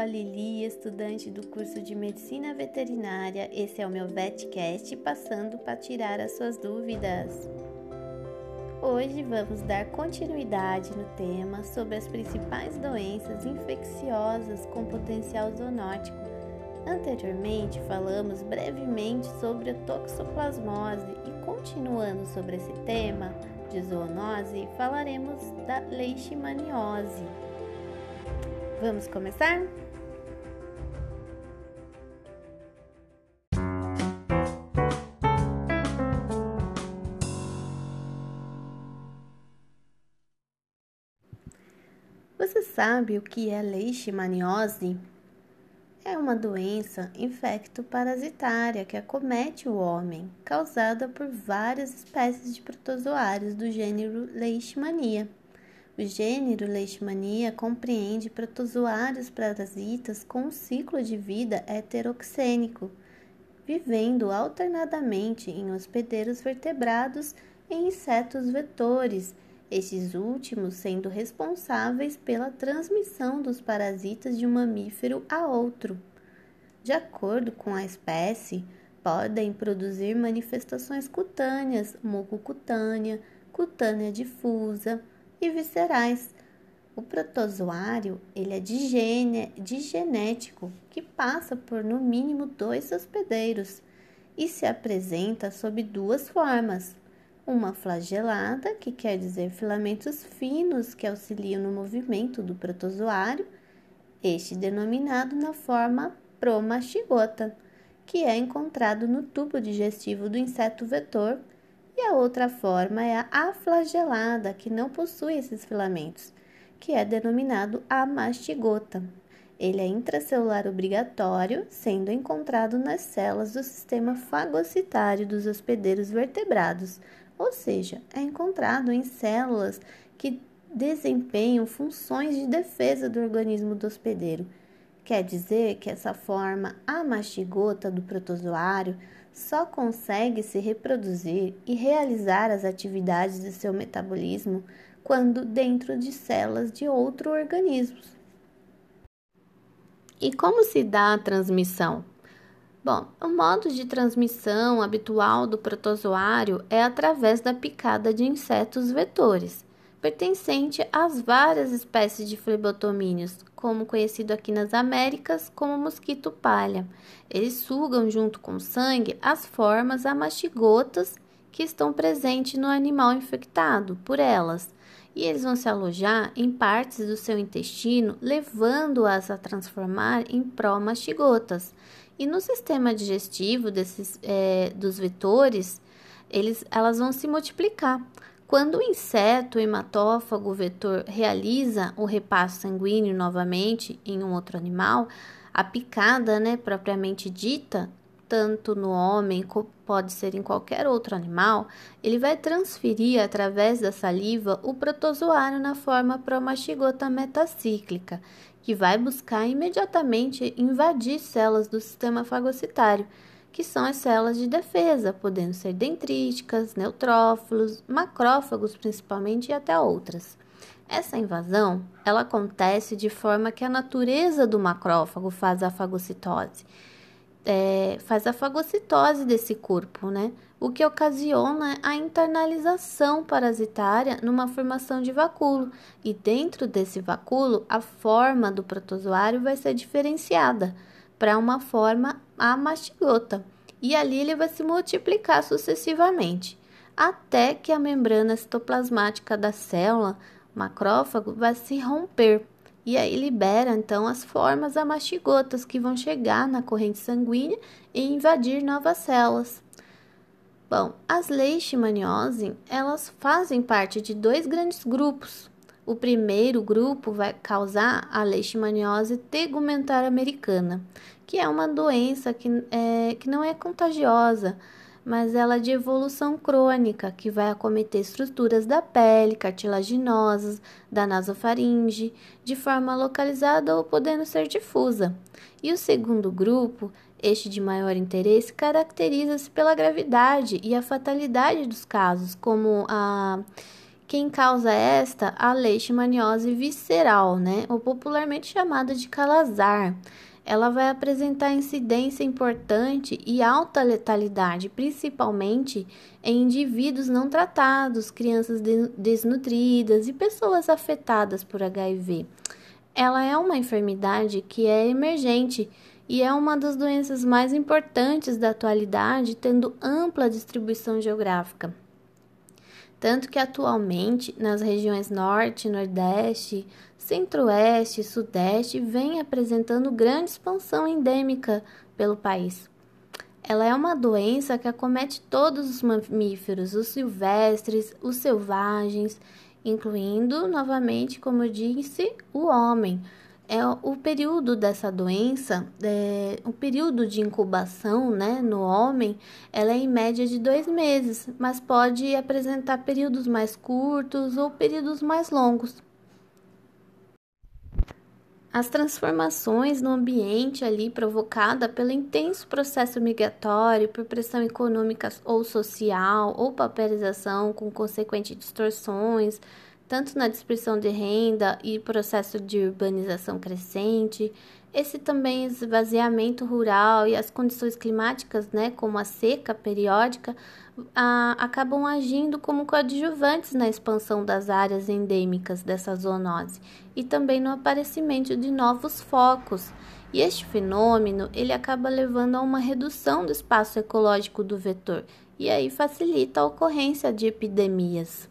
a Lili, estudante do curso de Medicina Veterinária. Esse é o meu VetCast, passando para tirar as suas dúvidas. Hoje vamos dar continuidade no tema sobre as principais doenças infecciosas com potencial zoonótico. Anteriormente falamos brevemente sobre a toxoplasmose e continuando sobre esse tema de zoonose, falaremos da leishmaniose. Vamos começar? Sabe o que é leishmaniose? É uma doença infecto-parasitária que acomete o homem, causada por várias espécies de protozoários do gênero Leishmania. O gênero Leishmania compreende protozoários parasitas com um ciclo de vida heteroxênico, vivendo alternadamente em hospedeiros vertebrados e insetos vetores, estes últimos sendo responsáveis pela transmissão dos parasitas de um mamífero a outro. De acordo com a espécie, podem produzir manifestações cutâneas, mucocutânea, cutânea difusa, e viscerais. O protozoário ele é digene, digenético, que passa por no mínimo dois hospedeiros e se apresenta sob duas formas. Uma flagelada, que quer dizer filamentos finos que auxiliam no movimento do protozoário, este denominado na forma promastigota, que é encontrado no tubo digestivo do inseto vetor e a outra forma é a aflagelada, que não possui esses filamentos, que é denominado amastigota. Ele é intracelular obrigatório, sendo encontrado nas células do sistema fagocitário dos hospedeiros vertebrados, ou seja, é encontrado em células que desempenham funções de defesa do organismo do hospedeiro. Quer dizer que essa forma amastigota do protozoário só consegue se reproduzir e realizar as atividades de seu metabolismo quando dentro de células de outro organismo. E como se dá a transmissão? Bom, o modo de transmissão habitual do protozoário é através da picada de insetos vetores pertencente às várias espécies de flebotomíneos, como conhecido aqui nas Américas como mosquito palha. Eles sugam junto com sangue as formas amastigotas que estão presentes no animal infectado por elas, e eles vão se alojar em partes do seu intestino, levando-as a transformar em pró-mastigotas. E no sistema digestivo desses, é, dos vetores, eles, elas vão se multiplicar. Quando o inseto hematófago vetor realiza o repasso sanguíneo novamente em um outro animal, a picada, né, propriamente dita, tanto no homem pode ser em qualquer outro animal, ele vai transferir através da saliva o protozoário na forma promastigota metacíclica, que vai buscar imediatamente invadir células do sistema fagocitário que são as células de defesa, podendo ser dendríticas, neutrófilos, macrófagos principalmente e até outras. Essa invasão, ela acontece de forma que a natureza do macrófago faz a fagocitose. É, faz a fagocitose desse corpo, né? O que ocasiona a internalização parasitária numa formação de vacúolo. E dentro desse vacúolo, a forma do protozoário vai ser diferenciada para uma forma amastigota, e ali ele vai se multiplicar sucessivamente, até que a membrana citoplasmática da célula, macrófago, vai se romper, e aí libera então as formas amastigotas que vão chegar na corrente sanguínea e invadir novas células. Bom, as leishmaniose, elas fazem parte de dois grandes grupos, o primeiro grupo vai causar a leishmaniose tegumentar americana, que é uma doença que, é, que não é contagiosa, mas ela é de evolução crônica, que vai acometer estruturas da pele, cartilaginosas, da nasofaringe, de forma localizada ou podendo ser difusa. E o segundo grupo, este de maior interesse, caracteriza-se pela gravidade e a fatalidade dos casos, como a Quem causa esta? A leishmaniose visceral, né? Ou popularmente chamada de calazar. Ela vai apresentar incidência importante e alta letalidade, principalmente em indivíduos não tratados, crianças desnutridas e pessoas afetadas por HIV. Ela é uma enfermidade que é emergente e é uma das doenças mais importantes da atualidade, tendo ampla distribuição geográfica tanto que atualmente nas regiões Norte, Nordeste, Centro-Oeste e Sudeste vem apresentando grande expansão endêmica pelo país. Ela é uma doença que acomete todos os mamíferos, os silvestres, os selvagens, incluindo, novamente, como eu disse, o homem é o período dessa doença, é, o período de incubação né, no homem, ela é em média de dois meses, mas pode apresentar períodos mais curtos ou períodos mais longos. As transformações no ambiente ali provocada pelo intenso processo migratório, por pressão econômica ou social, ou papelização com consequentes distorções, tanto na dispersão de renda e processo de urbanização crescente, esse também esvaziamento rural e as condições climáticas, né, como a seca periódica, a, acabam agindo como coadjuvantes na expansão das áreas endêmicas dessa zoonose e também no aparecimento de novos focos. E este fenômeno ele acaba levando a uma redução do espaço ecológico do vetor e aí facilita a ocorrência de epidemias.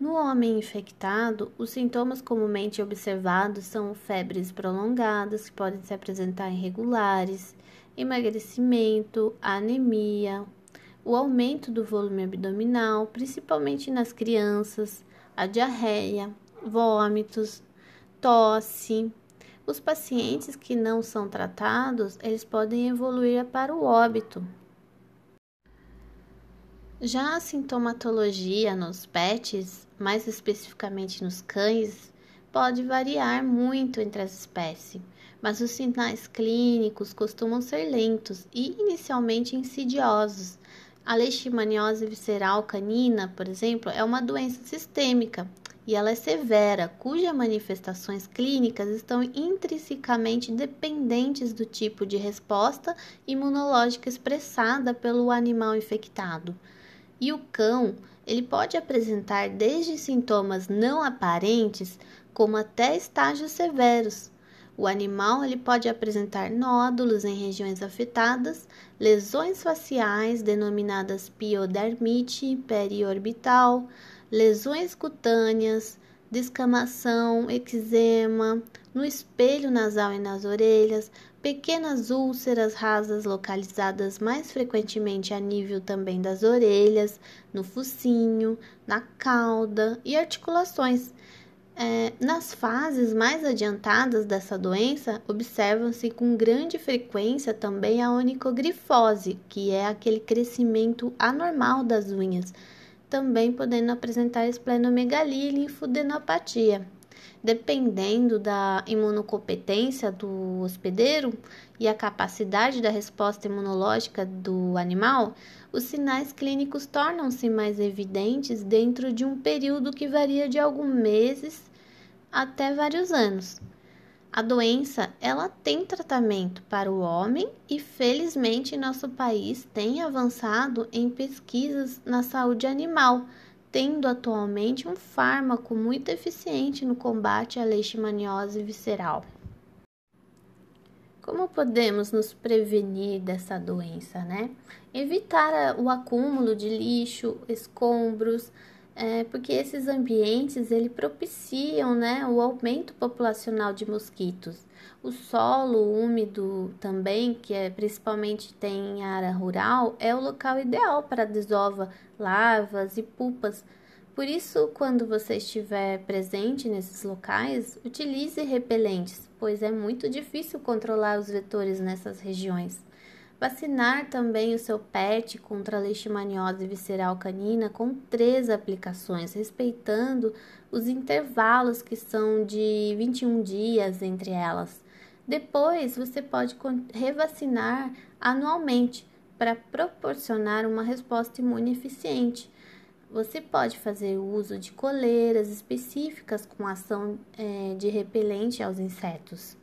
No homem infectado, os sintomas comumente observados são febres prolongadas, que podem se apresentar irregulares, emagrecimento, anemia, o aumento do volume abdominal, principalmente nas crianças, a diarreia, vômitos, tosse. Os pacientes que não são tratados, eles podem evoluir para o óbito, já a sintomatologia nos pets, mais especificamente nos cães, pode variar muito entre as espécies, mas os sinais clínicos costumam ser lentos e inicialmente insidiosos. A leishmaniose visceral canina, por exemplo, é uma doença sistêmica e ela é severa, cujas manifestações clínicas estão intrinsecamente dependentes do tipo de resposta imunológica expressada pelo animal infectado. E o cão, ele pode apresentar desde sintomas não aparentes como até estágios severos. O animal ele pode apresentar nódulos em regiões afetadas, lesões faciais denominadas piodermite periorbital, lesões cutâneas, descamação, eczema, no espelho nasal e nas orelhas, pequenas úlceras rasas localizadas mais frequentemente a nível também das orelhas, no focinho, na cauda e articulações. É, nas fases mais adiantadas dessa doença, observam-se com grande frequência também a onicogrifose, que é aquele crescimento anormal das unhas, também podendo apresentar esplenomegalia e linfodenopatia. Dependendo da imunocompetência do hospedeiro e a capacidade da resposta imunológica do animal, os sinais clínicos tornam-se mais evidentes dentro de um período que varia de alguns meses até vários anos. A doença, ela tem tratamento para o homem e felizmente nosso país tem avançado em pesquisas na saúde animal tendo atualmente um fármaco muito eficiente no combate à leishmaniose visceral. Como podemos nos prevenir dessa doença, né? Evitar o acúmulo de lixo, escombros, é, porque esses ambientes ele propiciam, né, o aumento populacional de mosquitos. O solo úmido também, que é principalmente tem em área rural, é o local ideal para desova larvas e pupas. Por isso, quando você estiver presente nesses locais, utilize repelentes, pois é muito difícil controlar os vetores nessas regiões. Vacinar também o seu pet contra a leishmaniose visceral canina com três aplicações, respeitando os intervalos que são de 21 dias entre elas. Depois, você pode revacinar anualmente para proporcionar uma resposta imune eficiente. Você pode fazer uso de coleiras específicas com ação é, de repelente aos insetos.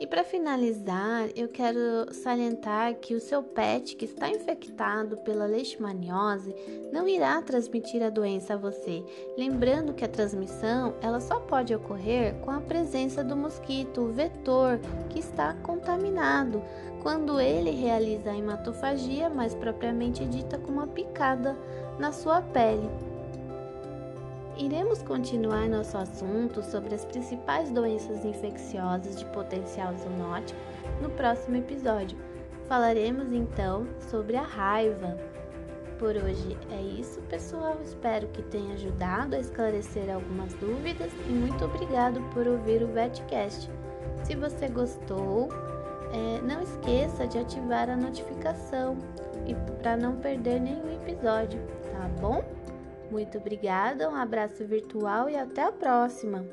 E para finalizar, eu quero salientar que o seu pet que está infectado pela leishmaniose não irá transmitir a doença a você. Lembrando que a transmissão ela só pode ocorrer com a presença do mosquito, vetor, que está contaminado, quando ele realiza a hematofagia, mais propriamente dita como uma picada na sua pele. Iremos continuar nosso assunto sobre as principais doenças infecciosas de potencial zoonótico no próximo episódio. Falaremos então sobre a raiva. Por hoje é isso, pessoal. Espero que tenha ajudado a esclarecer algumas dúvidas e muito obrigado por ouvir o VetCast. Se você gostou, é, não esqueça de ativar a notificação e para não perder nenhum episódio, tá bom? Muito obrigada, um abraço virtual e até a próxima!